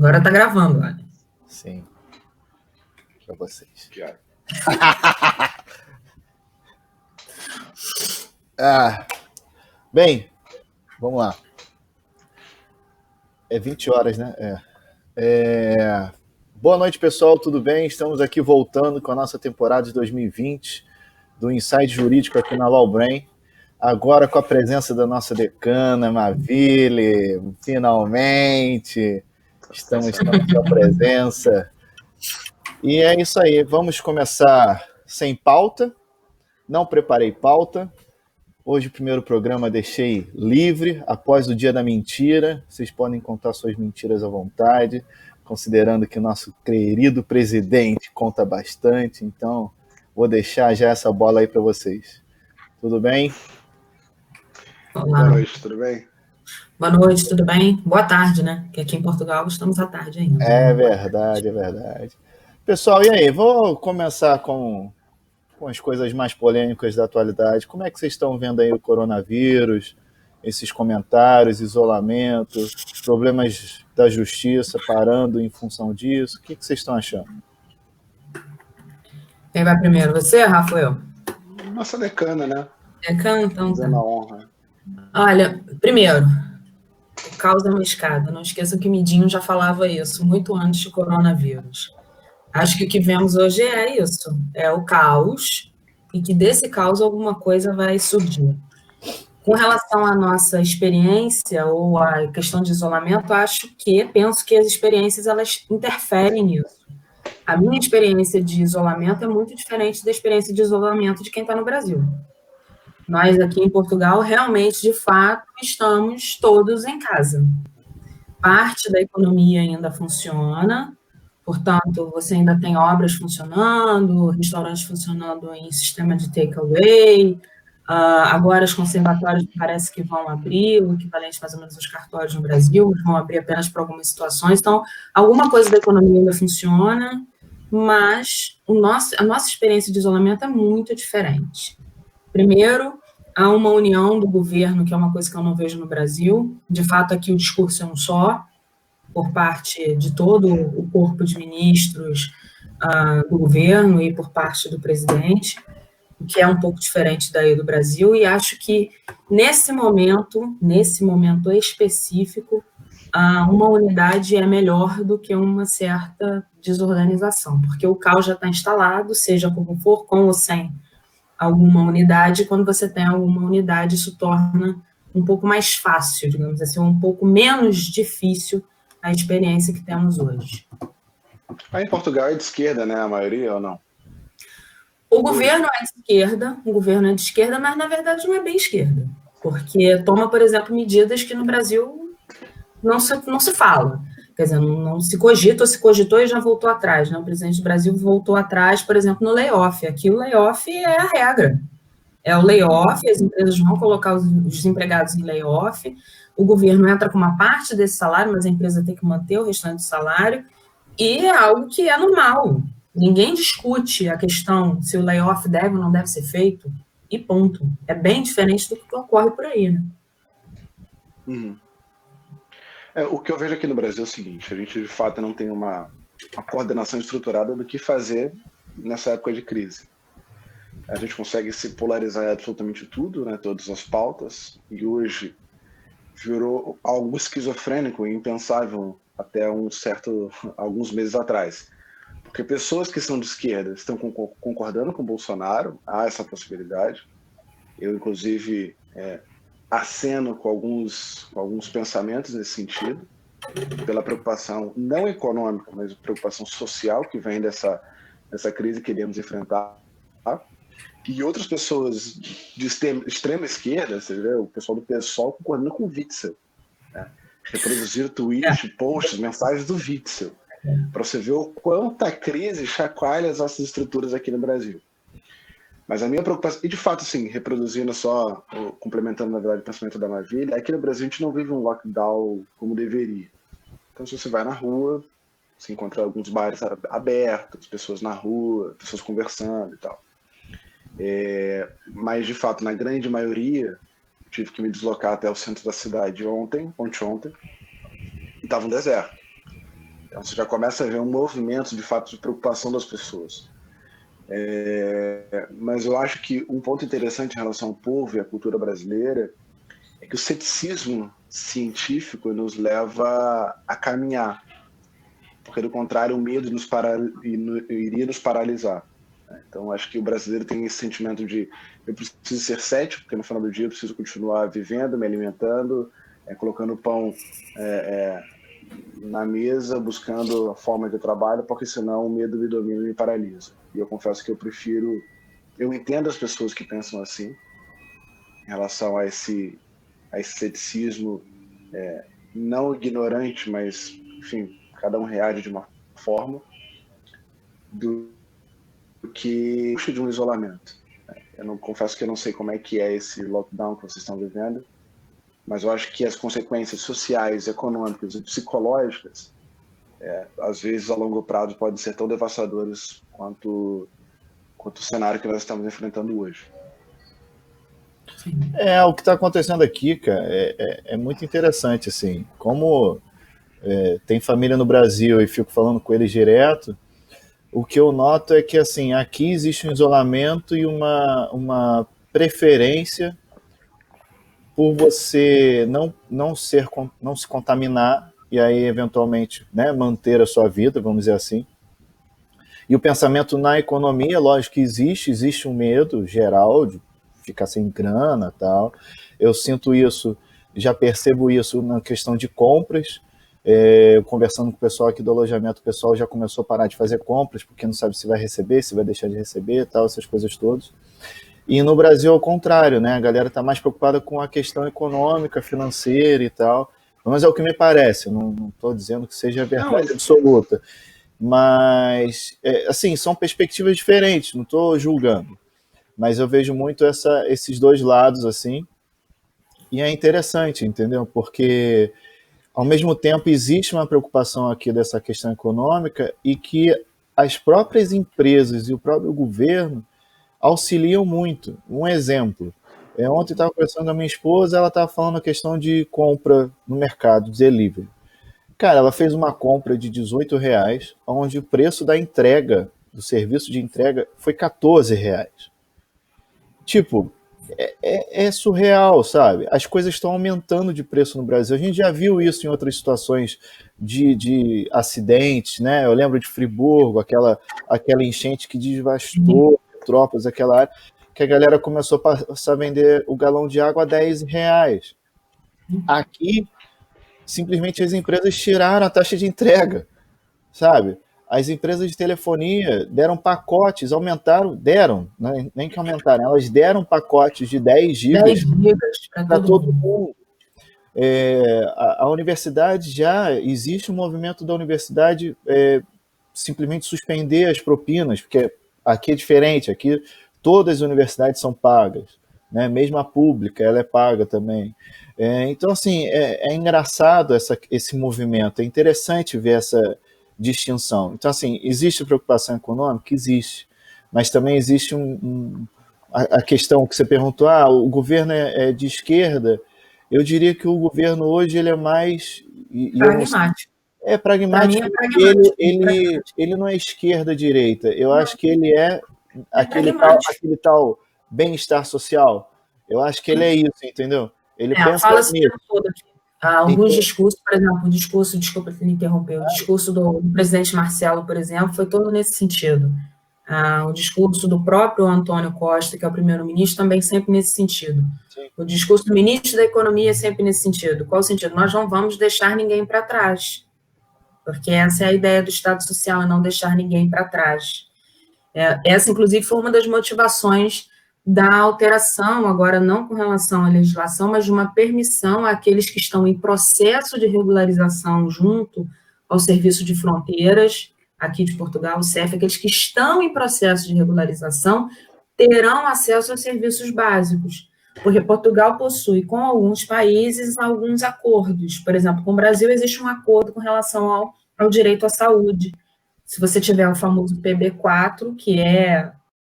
Agora tá gravando, olha. Sim. Para vocês. ah, bem, vamos lá. É 20 horas, né? É. é. Boa noite, pessoal, tudo bem? Estamos aqui voltando com a nossa temporada de 2020 do Insight Jurídico aqui na Lawbrain. Agora com a presença da nossa decana, Mavile, finalmente. Estamos com a sua presença. E é isso aí, vamos começar sem pauta. Não preparei pauta. Hoje o primeiro programa deixei livre, após o dia da mentira. Vocês podem contar suas mentiras à vontade, considerando que o nosso querido presidente conta bastante. Então, vou deixar já essa bola aí para vocês. Tudo bem? Olá. Boa noite, tudo bem? Boa noite, tudo bem? Boa tarde, né? Que aqui em Portugal estamos à tarde ainda. É verdade, é verdade. Pessoal, e aí? Vou começar com, com as coisas mais polêmicas da atualidade. Como é que vocês estão vendo aí o coronavírus, esses comentários, isolamento, problemas da justiça parando em função disso? O que, que vocês estão achando? Quem vai primeiro? Você, Rafael? Nossa decana, né? Decana, então. Tá. honra. Olha, primeiro, causa é uma escada. Não esqueçam que Midinho já falava isso muito antes do coronavírus. Acho que o que vemos hoje é isso: é o caos, e que desse caos alguma coisa vai surgir. Com relação à nossa experiência ou à questão de isolamento, acho que penso que as experiências elas interferem nisso. A minha experiência de isolamento é muito diferente da experiência de isolamento de quem está no Brasil. Nós aqui em Portugal, realmente, de fato, estamos todos em casa. Parte da economia ainda funciona, portanto, você ainda tem obras funcionando, restaurantes funcionando em sistema de takeaway. Uh, agora, os conservatórios parece que vão abrir, o equivalente mais ou menos aos cartórios no Brasil, vão abrir apenas para algumas situações. Então, alguma coisa da economia ainda funciona, mas o nosso, a nossa experiência de isolamento é muito diferente. Primeiro, há uma união do governo, que é uma coisa que eu não vejo no Brasil. De fato, aqui o discurso é um só, por parte de todo o corpo de ministros uh, do governo e por parte do presidente, o que é um pouco diferente daí do Brasil. E acho que nesse momento, nesse momento específico, uh, uma unidade é melhor do que uma certa desorganização, porque o caos já está instalado, seja como for, com ou sem alguma unidade, quando você tem alguma unidade, isso torna um pouco mais fácil, digamos assim, um pouco menos difícil a experiência que temos hoje. Aí em Portugal é de esquerda, né? A maioria ou não? O governo é de esquerda, o governo é de esquerda, mas na verdade não é bem esquerda. Porque toma, por exemplo, medidas que no Brasil não se, não se fala. Quer dizer, não, não, se cogita, ou se cogitou e já voltou atrás. Né? O presidente do Brasil voltou atrás, por exemplo, no layoff. Aqui o layoff é a regra. É o layoff, as empresas vão colocar os, os empregados em layoff, o governo entra com uma parte desse salário, mas a empresa tem que manter o restante do salário, e é algo que é normal. Ninguém discute a questão se o layoff deve ou não deve ser feito, e ponto. É bem diferente do que ocorre por aí, né? Uhum. É, o que eu vejo aqui no Brasil é o seguinte: a gente de fato não tem uma, uma coordenação estruturada do que fazer nessa época de crise. A gente consegue se polarizar absolutamente tudo, né, todas as pautas, e hoje virou algo esquizofrênico e impensável até um certo alguns meses atrás. Porque pessoas que são de esquerda estão concordando com Bolsonaro, há essa possibilidade. Eu, inclusive, é, aceno com alguns, com alguns pensamentos nesse sentido, pela preocupação não econômica, mas preocupação social que vem dessa, dessa crise que iremos enfrentar. Tá? E outras pessoas de extrema, extrema esquerda, você vê, o pessoal do PSOL concordando com o Witzel. Né? Reproduzir tweets, posts, mensagens do Witzel. Para você ver o quanto a crise chacoalha as nossas estruturas aqui no Brasil. Mas a minha preocupação, e de fato, assim, reproduzindo só, complementando na verdade o pensamento da Maravilha, aqui no Brasil a gente não vive um lockdown como deveria. Então, se você vai na rua, você encontra alguns bares abertos, pessoas na rua, pessoas conversando e tal. É, mas, de fato, na grande maioria, tive que me deslocar até o centro da cidade ontem, ontem, ontem, e estava um deserto. Então você já começa a ver um movimento de fato de preocupação das pessoas. É, mas eu acho que um ponto interessante em relação ao povo e à cultura brasileira é que o ceticismo científico nos leva a caminhar, porque do contrário o medo nos para, iria nos paralisar. Então acho que o brasileiro tem esse sentimento de eu preciso ser cético, porque no final do dia eu preciso continuar vivendo, me alimentando, é, colocando pão é, é, na mesa buscando a forma de trabalho, porque senão o medo me domina e me paralisa. E eu confesso que eu prefiro, eu entendo as pessoas que pensam assim, em relação a esse, a esse ceticismo é, não ignorante, mas, enfim, cada um reage de uma forma, do, que de um isolamento. Eu não confesso que eu não sei como é que é esse lockdown que vocês estão vivendo, mas eu acho que as consequências sociais, econômicas e psicológicas, é, às vezes a longo prazo, podem ser tão devastadoras quanto, quanto o cenário que nós estamos enfrentando hoje. É, o que está acontecendo aqui, cara, é, é, é, muito interessante, assim, como é, tem família no Brasil e fico falando com eles direto, o que eu noto é que, assim, aqui existe um isolamento e uma, uma preferência por você não, não, ser, não se contaminar e aí, eventualmente, né, manter a sua vida, vamos dizer assim. E o pensamento na economia, lógico que existe, existe um medo geral de ficar sem grana tal. Eu sinto isso, já percebo isso na questão de compras. É, conversando com o pessoal aqui do alojamento, o pessoal já começou a parar de fazer compras, porque não sabe se vai receber, se vai deixar de receber, tal, essas coisas todas. E no Brasil, ao contrário, né? A galera está mais preocupada com a questão econômica, financeira e tal. Mas é o que me parece, não estou dizendo que seja a verdade não, absoluta. Mas, é, assim, são perspectivas diferentes, não estou julgando. Mas eu vejo muito essa, esses dois lados, assim. E é interessante, entendeu? Porque, ao mesmo tempo, existe uma preocupação aqui dessa questão econômica e que as próprias empresas e o próprio governo auxiliam muito. Um exemplo, é, ontem estava conversando com a minha esposa, ela estava falando a questão de compra no mercado, delivery. Cara, ela fez uma compra de 18 reais, onde o preço da entrega, do serviço de entrega, foi 14 reais. Tipo, é, é, é, surreal, sabe? As coisas estão aumentando de preço no Brasil. A gente já viu isso em outras situações de, de acidentes, né? Eu lembro de Friburgo, aquela, aquela enchente que devastou tropas, aquela área, que a galera começou a passar a vender o galão de água a 10 reais. Aqui, simplesmente as empresas tiraram a taxa de entrega, sabe? As empresas de telefonia deram pacotes, aumentaram, deram, né? nem que aumentaram, elas deram pacotes de 10 gigas, para todo, mundo. É, a, a, universidade já existe um movimento da universidade é, simplesmente suspender as propinas, porque Aqui é diferente, aqui todas as universidades são pagas, né? mesmo a pública, ela é paga também. É, então, assim, é, é engraçado essa, esse movimento, é interessante ver essa distinção. Então, assim, existe preocupação econômica? Existe, mas também existe um, um a, a, questão que você perguntou, ah, o governo é, é, de esquerda, eu diria que o governo hoje ele é mais... Pragmático. É pragmático. É pragmático. Ele, ele, ele não é esquerda-direita. Eu não. acho que ele é, é aquele, tal, aquele tal bem-estar social. Eu acho que ele é isso, entendeu? Ele é, pensa fala nisso. Ah, alguns discursos, por exemplo, o discurso, desculpa me interromper, o discurso do, do, presidente Marcelo, por exemplo, foi todo nesse sentido. Ah, o discurso do próprio Antônio Costa, que é o primeiro-ministro, também sempre nesse sentido. Sim. O discurso do ministro da Economia sempre nesse sentido. Qual o sentido? Nós não vamos deixar ninguém para trás porque essa é a ideia do Estado Social, é não deixar ninguém para trás. É, essa, inclusive, foi uma das motivações da alteração, agora não com relação à legislação, mas de uma permissão àqueles que estão em processo de regularização junto ao Serviço de Fronteiras, aqui de Portugal, o CEF, aqueles que estão em processo de regularização terão acesso aos serviços básicos porque Portugal possui com alguns países alguns acordos. Por exemplo, com o Brasil existe um acordo com relação ao, ao direito à saúde. Se você tiver o famoso PB4, que é